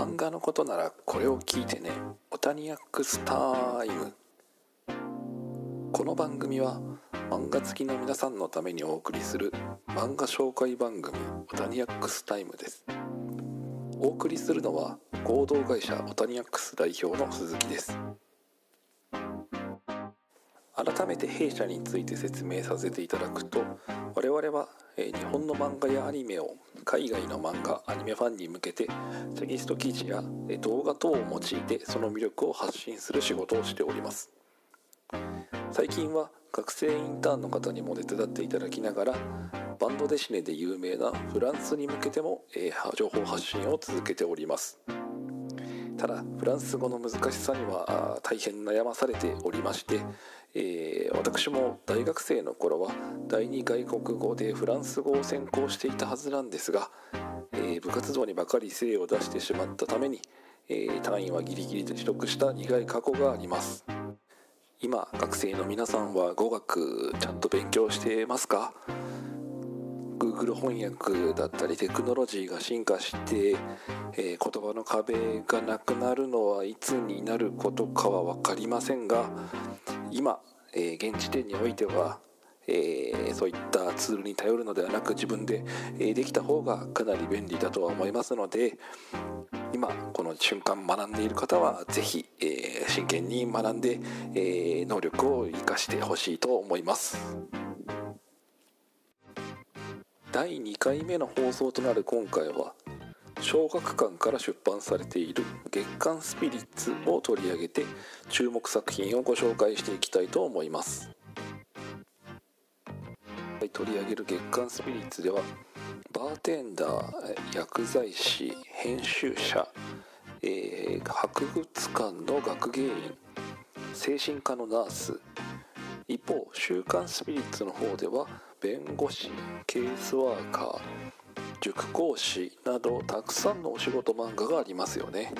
漫画のことならこれを聞いてねオタニアックスタイム。この番組は漫画好きの皆さんのためにお送りする漫画紹介番組オタニアックスタイムです。お送りするのは合同会社オタニアックス代表の鈴木です。改めて弊社について説明させていただくと我々は日本の漫画やアニメを海外の漫画アニメファンに向けてテキスト記事や動画等を用いてその魅力を発信する仕事をしております。最近は学生インターンの方にも手伝っていただきながらバンドデシネで有名なフランスに向けても、情報発信を続けております。ただフランス語の難しさには大変悩まされておりまして、えー、私も大学生の頃は第二外国語でフランス語を専攻していたはずなんですが、えー、部活動にばかり精を出してしまったために、えー、単位はギリギリで取得した苦い過去があります。今学生の皆さんは語学ちゃんと勉強してますか？Google 翻訳だったりテクノロジーが進化して、えー、言葉の壁がなくなるのはいつになることかは分かりませんが今、えー、現時点においては、えー、そういったツールに頼るのではなく自分で、えできた方がかなり便利だとは思いますので今この瞬間学んでいる方は是非、え真剣に学んで、え能力を生かしてほしいと思います。第2回目の放送となる今回は小学館から出版されている月刊スピリッツを取り上げて注目作品をご紹介していきたいと思います。取り上げる月刊スピリッツではバーテンダー薬剤師編集者、えー、博物館の学芸員精神科のナース。一方「週刊スピリッツ」の方では弁護士ケースワーカー塾講師などたくさんのお仕事漫画がありますよね。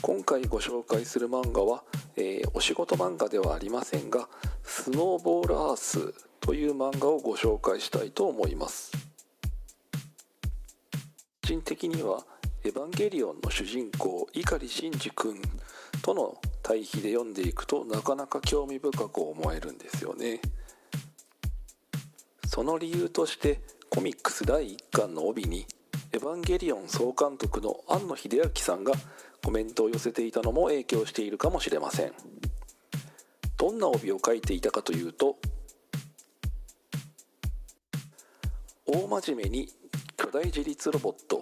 今回ご紹介する漫画は、えー、お仕事漫画ではありませんが「スノーボールアース」という漫画をご紹介したいと思います。個人的には「エヴァンゲリオン」の主人公碇シンジ君との対比で読んでいくとなかなか興味深く思えるんですよね。その理由としてコミックス第1巻の帯に「エヴァンゲリオン」総監督の庵野秀明さんがコメントを寄せていたのも影響しているかもしれません。どんな帯を書いていたかというと大真面目に巨大自立ロボット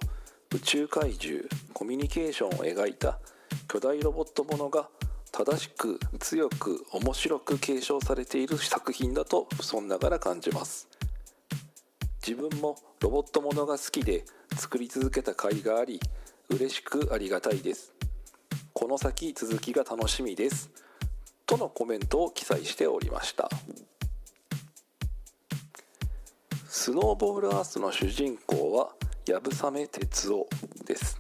宇宙怪獣コミュニケーションを描いた巨大ロボットものが正しく強く面白く継承されている作品だとそんながら感じます。自分もロボットものが好きで作り続けた甲斐があり嬉しくありがたいです。この先続きが楽しみです。とのコメントを記載しておりました。スノーボールアースの主人公は流鏑哲夫です。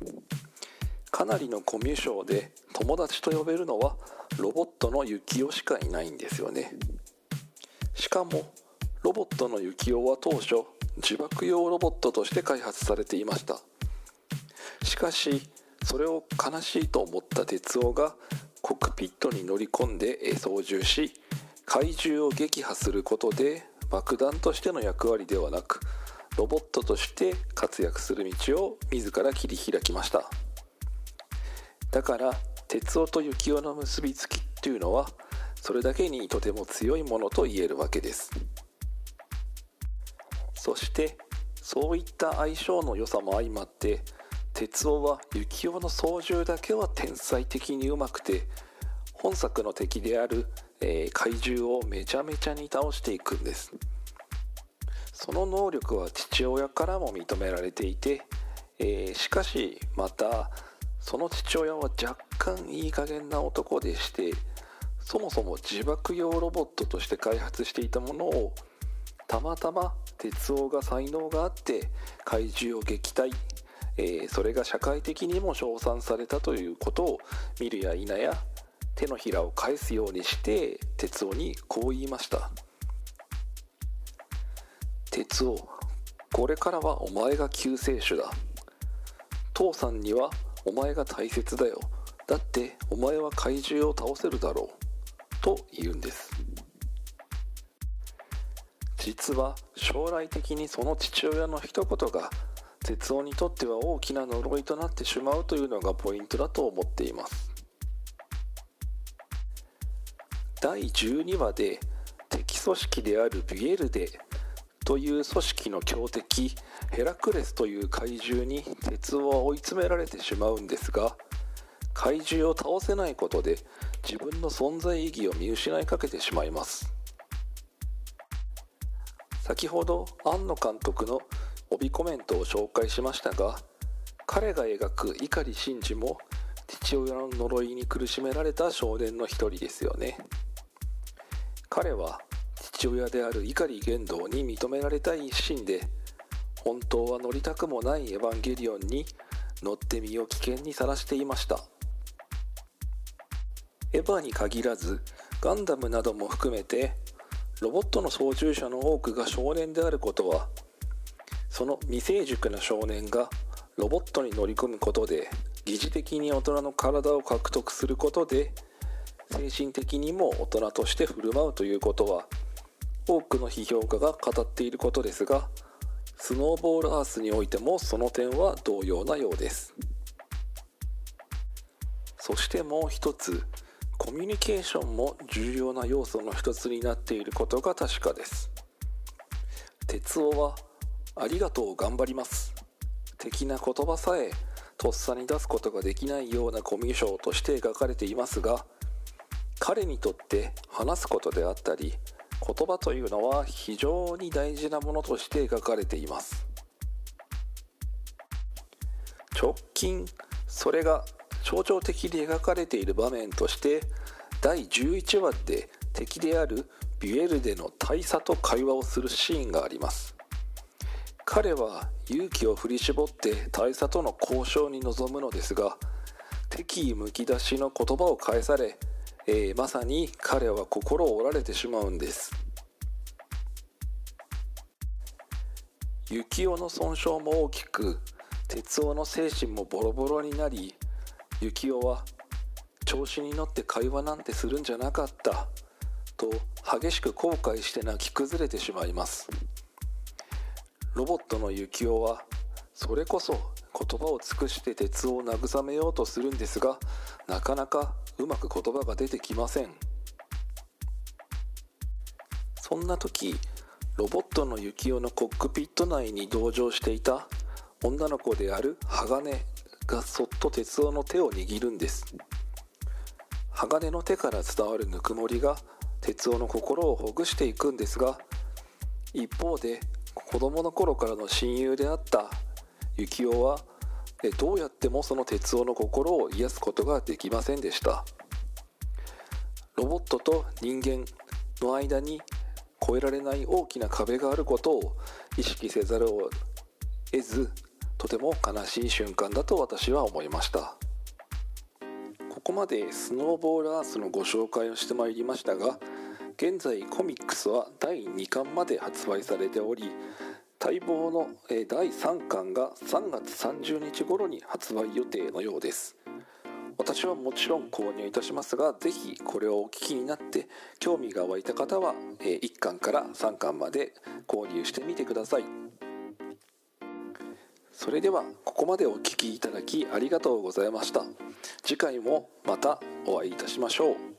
かなりのコミュ障で友達と呼べるのはロボットの幸男しかいないんですよね。しかもロボットの幸男は当初自爆用ロボットとして開発されていました。しかしそれを悲しいと思った哲夫がコックピットに乗り込んで操縦し怪獣を撃破することで爆弾としての役割ではなくロボットとして活躍する道を自ら切り開きました。だから哲夫と幸男の結びつきっていうのはそれだけにとても強いものと言えるわけです。そしてそういった相性の良さも相まって哲夫は幸男の操縦だけは天才的にうまくて本作の敵である、えー、怪獣をめちゃめちゃに倒していくんです。その能力は父親からも認められていて、えー、しかしまたその父親は若干いい加減な男でしてそもそも自爆用ロボットとして開発していたものをたまたま哲夫が才能があって怪獣を撃退、えー、それが社会的にも称賛されたということを見るや否や手のひらを返すようにして哲夫にこう言いました「哲夫これからはお前が救世主だ。父さんにはお前が大切だよ。だってお前は怪獣を倒せるだろう。と言うんです。実は将来的にその父親の一言が哲夫にとっては大きな呪いとなってしまうというのがポイントだと思っています。第12話で敵組織であるビエルデという組織の強敵ヘラクレスという怪獣に鉄夫は追い詰められてしまうんですが怪獣を倒せないことで自分の存在意義を見失いかけてしまいます。先ほど庵野監督の帯コメントを紹介しましたが彼が描く碇シンジも父親の呪いに苦しめられた少年の一人ですよね。彼は父親である碇玄道に認められたい一心で本当は乗りたくもないエヴァンゲリオンに乗って身を危険にさらしていました。エヴァに限らずガンダムなども含めてロボットの操縦者の多くが少年であることはその未成熟な少年がロボットに乗り込むことで疑似的に大人の体を獲得することで精神的にも大人として振る舞うということは多くの批評家が語っていることですがスノーボールアースにおいてもその点は同様なようです。そしてもう一つコミュニケーションも重要な要素の一つになっていることが確かです。哲夫はありがとう頑張ります。的な言葉さえとっさに出すことができないようなコミュ障として描かれていますが彼にとって話すことであったり言葉というのは非常に大事なものとして描かれています。直近それが象徴的に描かれている場面として第11話で敵であるビュエルデの大佐と会話をするシーンがあります。彼は勇気を振り絞って大佐との交渉に臨むのですが敵意むき出しの言葉を返され、えー、まさに彼は心を折られてしまうんです。幸男の損傷も大きく哲夫の精神もボロボロになり幸男は調子に乗って会話なんてするんじゃなかったと激しく後悔して泣き崩れてしまいます。ロボットの幸男はそれこそ言葉を尽くして鉄を慰めようとするんですがなかなかうまく言葉が出てきません。そんな時ロボットの幸男のコックピット内に同乗していた女の子である鋼がそっと鉄夫の手を握るんです。鋼の手から伝わるぬくもりが鉄夫の心をほぐしていくんですが一方で子供の頃からの親友であった幸男はどうやってもその鉄夫の心を癒すことができませんでした。ロボットと人間の間に越えられない大きな壁があることを意識せざるを得ずとても悲しい瞬間だと私は思いました。ここまでスノーボールアースのご紹介をしてまいりましたが現在コミックスは第2巻まで発売されており待望の第3巻が3月30日頃に発売予定のようです。私はもちろん購入いたしますが是非これをお聞きになって興味が湧いた方は1巻から3巻まで購入してみてください。それではここまでお聴きいただきありがとうございました。次回もまたお会いいたしましょう。